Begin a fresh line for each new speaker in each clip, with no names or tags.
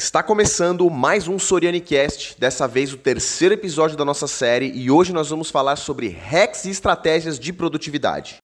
Está começando mais um SorianiCast, dessa vez o terceiro episódio da nossa série, e hoje nós vamos falar sobre hacks e estratégias de produtividade.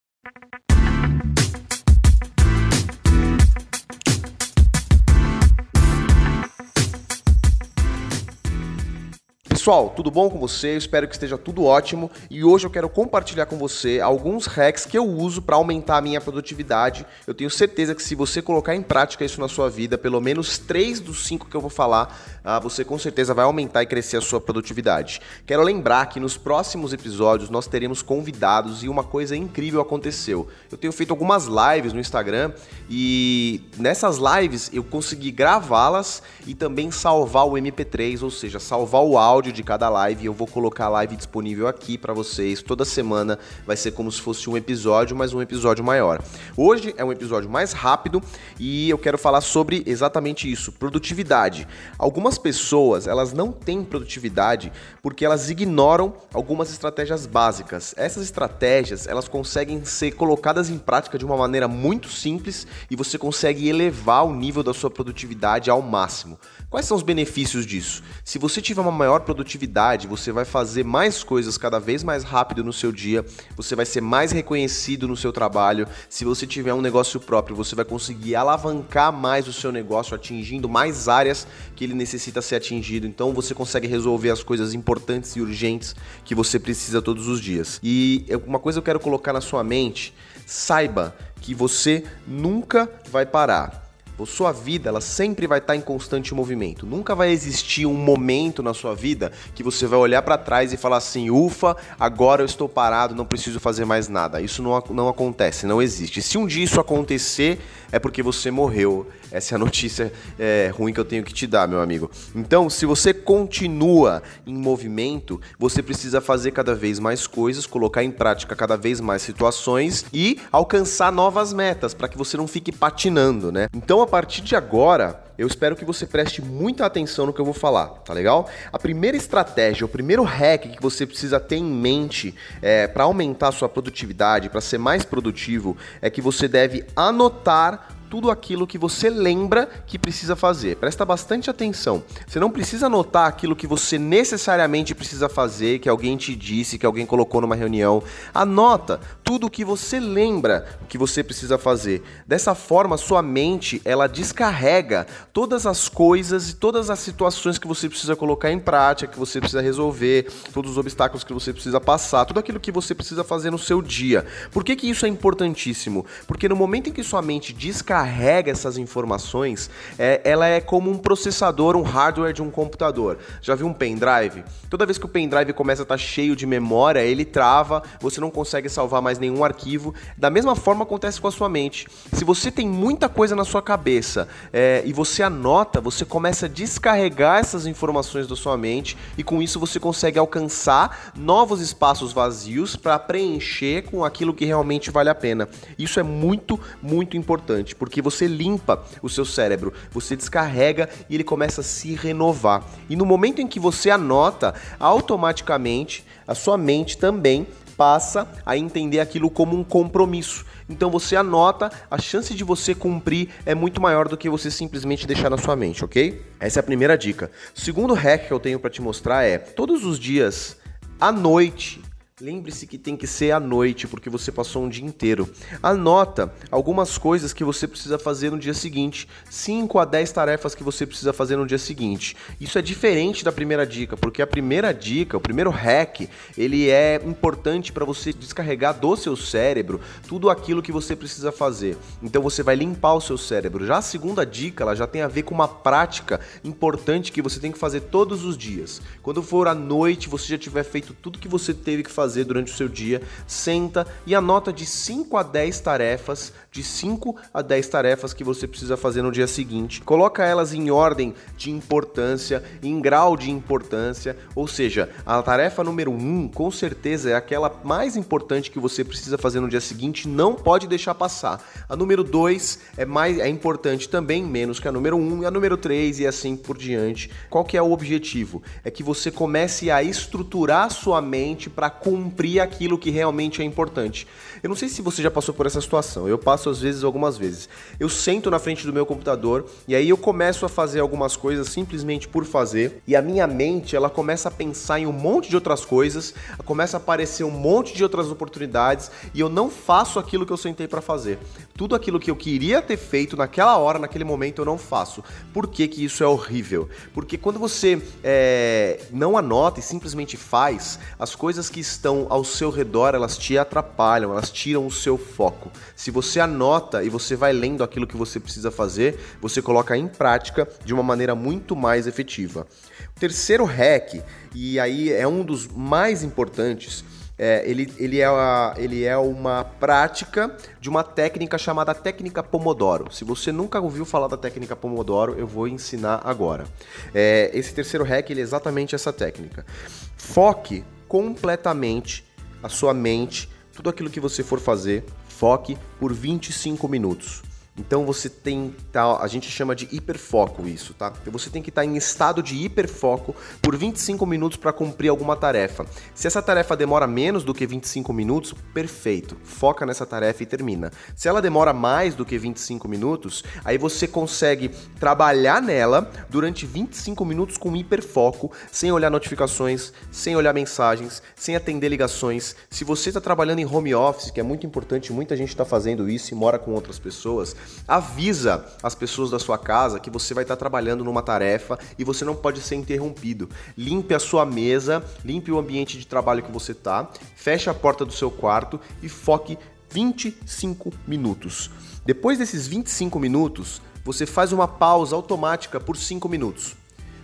Pessoal, tudo bom com você? Eu espero que esteja tudo ótimo e hoje eu quero compartilhar com você alguns hacks que eu uso para aumentar a minha produtividade. Eu tenho certeza que se você colocar em prática isso na sua vida, pelo menos três dos cinco que eu vou falar, ah, você com certeza vai aumentar e crescer a sua produtividade. Quero lembrar que nos próximos episódios nós teremos convidados e uma coisa incrível aconteceu. Eu tenho feito algumas lives no Instagram e nessas lives eu consegui gravá-las e também salvar o MP3, ou seja, salvar o áudio de cada live. Eu vou colocar a live disponível aqui para vocês toda semana. Vai ser como se fosse um episódio, mas um episódio maior. Hoje é um episódio mais rápido e eu quero falar sobre exatamente isso, produtividade. Algumas pessoas, elas não têm produtividade porque elas ignoram algumas estratégias básicas. Essas estratégias, elas conseguem ser colocadas em prática de uma maneira muito simples e você consegue elevar o nível da sua produtividade ao máximo. Quais são os benefícios disso? Se você tiver uma maior produtividade, você vai fazer mais coisas cada vez mais rápido no seu dia, você vai ser mais reconhecido no seu trabalho. Se você tiver um negócio próprio, você vai conseguir alavancar mais o seu negócio, atingindo mais áreas que ele necessita ser atingido. Então você consegue resolver as coisas importantes e urgentes que você precisa todos os dias. E uma coisa eu quero colocar na sua mente, saiba que você nunca vai parar sua vida ela sempre vai estar em constante movimento. Nunca vai existir um momento na sua vida que você vai olhar para trás e falar assim: ufa, agora eu estou parado, não preciso fazer mais nada. Isso não, não acontece, não existe. Se um dia isso acontecer, é porque você morreu. Essa é a notícia é, ruim que eu tenho que te dar, meu amigo. Então, se você continua em movimento, você precisa fazer cada vez mais coisas, colocar em prática cada vez mais situações e alcançar novas metas para que você não fique patinando, né? Então, a partir de agora, eu espero que você preste muita atenção no que eu vou falar, tá legal? A primeira estratégia, o primeiro hack que você precisa ter em mente é, para aumentar a sua produtividade, para ser mais produtivo, é que você deve anotar tudo aquilo que você lembra que precisa fazer. Presta bastante atenção. Você não precisa anotar aquilo que você necessariamente precisa fazer, que alguém te disse, que alguém colocou numa reunião. Anota tudo o que você lembra que você precisa fazer. Dessa forma, sua mente, ela descarrega todas as coisas e todas as situações que você precisa colocar em prática, que você precisa resolver, todos os obstáculos que você precisa passar, tudo aquilo que você precisa fazer no seu dia. Por que que isso é importantíssimo? Porque no momento em que sua mente descarrega carrega essas informações, é, ela é como um processador, um hardware de um computador. Já viu um pendrive? Toda vez que o pendrive começa a estar tá cheio de memória, ele trava, você não consegue salvar mais nenhum arquivo. Da mesma forma acontece com a sua mente. Se você tem muita coisa na sua cabeça é, e você anota, você começa a descarregar essas informações da sua mente e com isso você consegue alcançar novos espaços vazios para preencher com aquilo que realmente vale a pena. Isso é muito, muito importante porque você limpa o seu cérebro, você descarrega e ele começa a se renovar. E no momento em que você anota, automaticamente a sua mente também passa a entender aquilo como um compromisso. Então você anota, a chance de você cumprir é muito maior do que você simplesmente deixar na sua mente, ok? Essa é a primeira dica. Segundo hack que eu tenho para te mostrar é todos os dias à noite Lembre-se que tem que ser à noite, porque você passou um dia inteiro. Anota algumas coisas que você precisa fazer no dia seguinte. 5 a 10 tarefas que você precisa fazer no dia seguinte. Isso é diferente da primeira dica, porque a primeira dica, o primeiro hack, ele é importante para você descarregar do seu cérebro tudo aquilo que você precisa fazer. Então você vai limpar o seu cérebro. Já a segunda dica, ela já tem a ver com uma prática importante que você tem que fazer todos os dias. Quando for à noite, você já tiver feito tudo que você teve que fazer fazer durante o seu dia, senta e anota de 5 a 10 tarefas, de 5 a 10 tarefas que você precisa fazer no dia seguinte. Coloca elas em ordem de importância, em grau de importância, ou seja, a tarefa número 1 um, com certeza é aquela mais importante que você precisa fazer no dia seguinte, não pode deixar passar. A número 2 é mais é importante também, menos que a número 1 um, e a número 3 e assim por diante. Qual que é o objetivo? É que você comece a estruturar sua mente para cumprir cumprir aquilo que realmente é importante. Eu não sei se você já passou por essa situação. Eu passo às vezes algumas vezes. Eu sento na frente do meu computador e aí eu começo a fazer algumas coisas simplesmente por fazer e a minha mente ela começa a pensar em um monte de outras coisas, começa a aparecer um monte de outras oportunidades e eu não faço aquilo que eu sentei para fazer. Tudo aquilo que eu queria ter feito naquela hora, naquele momento, eu não faço. Por que, que isso é horrível? Porque quando você é, não anota e simplesmente faz, as coisas que estão ao seu redor elas te atrapalham, elas tiram o seu foco. Se você anota e você vai lendo aquilo que você precisa fazer, você coloca em prática de uma maneira muito mais efetiva. O terceiro hack, e aí é um dos mais importantes, é, ele, ele, é a, ele é uma prática de uma técnica chamada técnica Pomodoro. Se você nunca ouviu falar da técnica Pomodoro, eu vou ensinar agora. É, esse terceiro hack é exatamente essa técnica. Foque completamente a sua mente, tudo aquilo que você for fazer, foque por 25 minutos. Então você tem, tá, a gente chama de hiperfoco isso, tá? Então você tem que estar tá em estado de hiperfoco por 25 minutos para cumprir alguma tarefa. Se essa tarefa demora menos do que 25 minutos, perfeito. Foca nessa tarefa e termina. Se ela demora mais do que 25 minutos, aí você consegue trabalhar nela durante 25 minutos com hiperfoco, sem olhar notificações, sem olhar mensagens, sem atender ligações. Se você está trabalhando em home office, que é muito importante, muita gente está fazendo isso e mora com outras pessoas, Avisa as pessoas da sua casa que você vai estar trabalhando numa tarefa e você não pode ser interrompido. Limpe a sua mesa, limpe o ambiente de trabalho que você está, feche a porta do seu quarto e foque 25 minutos. Depois desses 25 minutos, você faz uma pausa automática por 5 minutos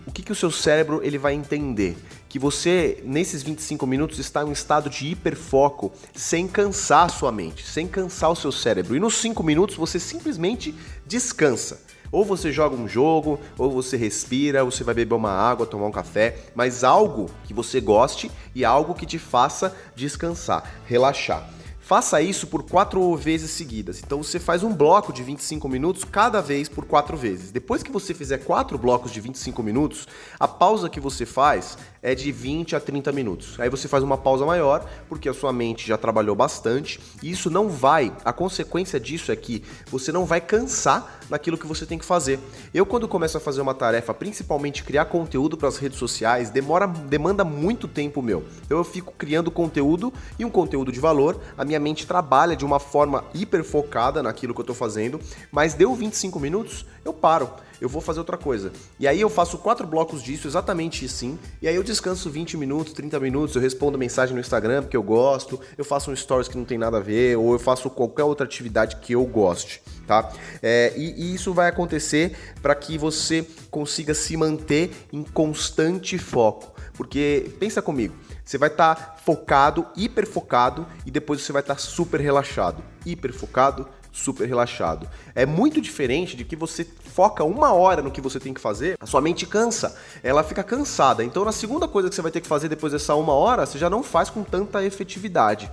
o que, que o seu cérebro ele vai entender? Que você, nesses 25 minutos, está em um estado de hiperfoco, sem cansar a sua mente, sem cansar o seu cérebro. E nos 5 minutos você simplesmente descansa. Ou você joga um jogo, ou você respira, ou você vai beber uma água, tomar um café, mas algo que você goste e algo que te faça descansar, relaxar. Faça isso por quatro vezes seguidas. Então você faz um bloco de 25 minutos cada vez por quatro vezes. Depois que você fizer quatro blocos de 25 minutos, a pausa que você faz é de 20 a 30 minutos. Aí você faz uma pausa maior, porque a sua mente já trabalhou bastante, e isso não vai, a consequência disso é que você não vai cansar naquilo que você tem que fazer. Eu quando começo a fazer uma tarefa, principalmente criar conteúdo para as redes sociais, demora demanda muito tempo meu. Então eu fico criando conteúdo e um conteúdo de valor, a minha mente trabalha de uma forma hiper focada naquilo que eu estou fazendo, mas deu 25 minutos, eu paro eu vou fazer outra coisa. E aí eu faço quatro blocos disso, exatamente assim, e aí eu descanso 20 minutos, 30 minutos, eu respondo mensagem no Instagram porque eu gosto, eu faço um stories que não tem nada a ver, ou eu faço qualquer outra atividade que eu goste, tá? É, e, e isso vai acontecer para que você consiga se manter em constante foco. Porque pensa comigo, você vai estar tá focado, hiper focado, e depois você vai estar tá super relaxado. Hiper focado, super relaxado. É muito diferente de que você foca uma hora no que você tem que fazer, a sua mente cansa, ela fica cansada. Então, na segunda coisa que você vai ter que fazer depois dessa uma hora, você já não faz com tanta efetividade.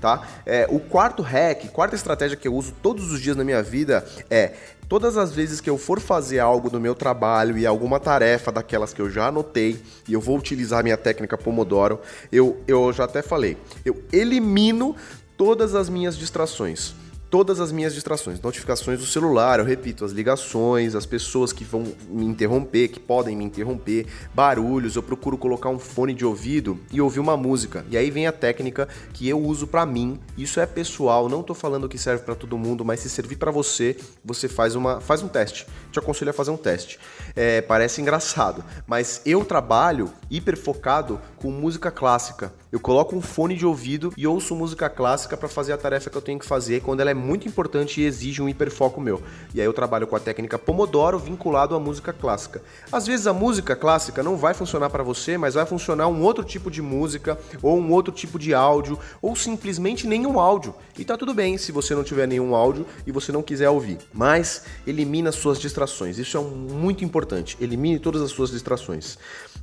Tá? É, o quarto hack, quarta estratégia que eu uso todos os dias na minha vida é todas as vezes que eu for fazer algo no meu trabalho e alguma tarefa daquelas que eu já anotei e eu vou utilizar minha técnica Pomodoro, eu, eu já até falei, eu elimino todas as minhas distrações todas as minhas distrações, notificações do celular, eu repito, as ligações, as pessoas que vão me interromper, que podem me interromper, barulhos, eu procuro colocar um fone de ouvido e ouvir uma música. E aí vem a técnica que eu uso para mim. Isso é pessoal, não tô falando que serve para todo mundo, mas se servir para você, você faz uma faz um teste. Te aconselho a fazer um teste. É, parece engraçado, mas eu trabalho hiper focado com música clássica. Eu coloco um fone de ouvido e ouço música clássica para fazer a tarefa que eu tenho que fazer quando ela é muito importante e exige um hiperfoco meu. E aí eu trabalho com a técnica Pomodoro vinculado à música clássica. Às vezes a música clássica não vai funcionar para você, mas vai funcionar um outro tipo de música ou um outro tipo de áudio ou simplesmente nenhum áudio. E tá tudo bem se você não tiver nenhum áudio e você não quiser ouvir. Mas elimina suas distrações. Isso é muito importante. Elimine todas as suas distrações.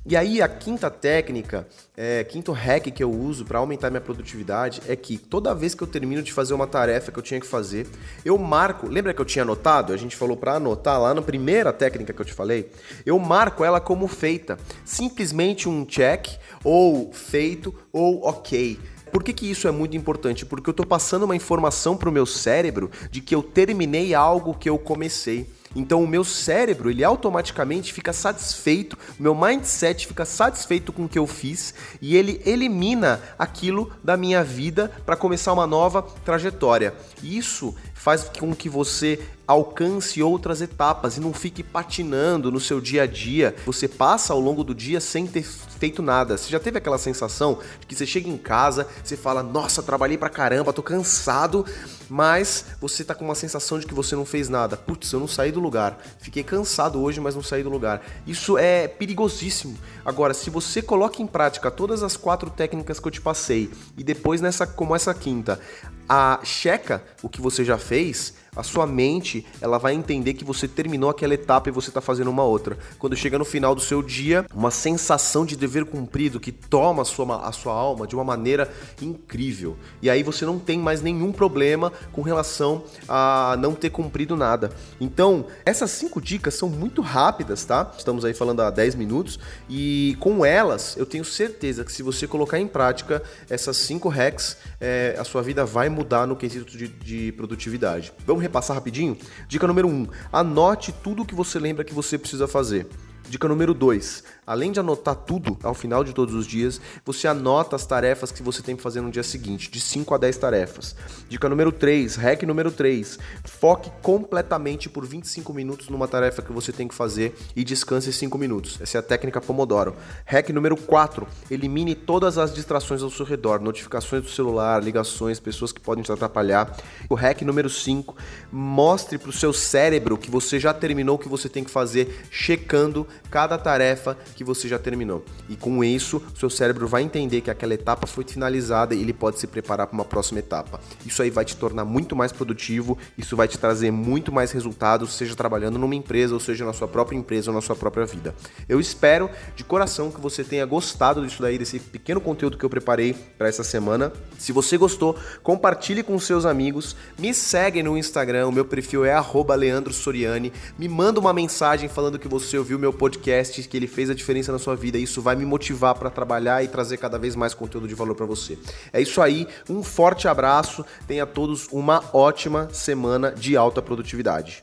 E aí a quinta técnica, é, quinto hack que eu uso para aumentar minha produtividade é que toda vez que eu termino de fazer uma tarefa que eu tinha que fazer, eu marco. Lembra que eu tinha anotado? A gente falou para anotar lá na primeira técnica que eu te falei. Eu marco ela como feita, simplesmente um check ou feito ou ok. Por que, que isso é muito importante? Porque eu estou passando uma informação para o meu cérebro de que eu terminei algo que eu comecei. Então o meu cérebro, ele automaticamente fica satisfeito, meu mindset fica satisfeito com o que eu fiz e ele elimina aquilo da minha vida para começar uma nova trajetória. Isso faz com que você alcance outras etapas e não fique patinando no seu dia a dia. Você passa ao longo do dia sem ter feito nada. Você já teve aquela sensação de que você chega em casa, você fala: "Nossa, trabalhei pra caramba, tô cansado", mas você tá com uma sensação de que você não fez nada. Putz, eu não saí do lugar. Fiquei cansado hoje, mas não saí do lugar. Isso é perigosíssimo. Agora, se você coloca em prática todas as quatro técnicas que eu te passei e depois nessa como essa quinta, a checa o que você já fez, a sua mente ela vai entender que você terminou aquela etapa e você está fazendo uma outra. Quando chega no final do seu dia, uma sensação de dever cumprido que toma a sua, a sua alma de uma maneira incrível. E aí você não tem mais nenhum problema com relação a não ter cumprido nada. Então, essas cinco dicas são muito rápidas, tá? Estamos aí falando há 10 minutos e com elas eu tenho certeza que se você colocar em prática essas cinco hacks, é, a sua vida vai mudar no quesito de, de produtividade. Vamos repassar rapidinho? Dica número 1: um, anote tudo o que você lembra que você precisa fazer. Dica número 2. Além de anotar tudo ao final de todos os dias, você anota as tarefas que você tem que fazer no dia seguinte, de 5 a 10 tarefas. Dica número 3, hack número 3. Foque completamente por 25 minutos numa tarefa que você tem que fazer e descanse 5 minutos. Essa é a técnica Pomodoro. Hack número 4, elimine todas as distrações ao seu redor, notificações do celular, ligações, pessoas que podem te atrapalhar. O hack número 5, mostre para o seu cérebro que você já terminou o que você tem que fazer, checando cada tarefa que você já terminou. E com isso, seu cérebro vai entender que aquela etapa foi finalizada e ele pode se preparar para uma próxima etapa. Isso aí vai te tornar muito mais produtivo, isso vai te trazer muito mais resultados, seja trabalhando numa empresa, ou seja na sua própria empresa ou na sua própria vida. Eu espero de coração que você tenha gostado disso daí, desse pequeno conteúdo que eu preparei para essa semana. Se você gostou, compartilhe com seus amigos, me segue no Instagram, o meu perfil é @leandro_soriani, me manda uma mensagem falando que você ouviu meu podcast podcast, que ele fez a diferença na sua vida. Isso vai me motivar para trabalhar e trazer cada vez mais conteúdo de valor para você. É isso aí, um forte abraço, tenha todos uma ótima semana de alta produtividade.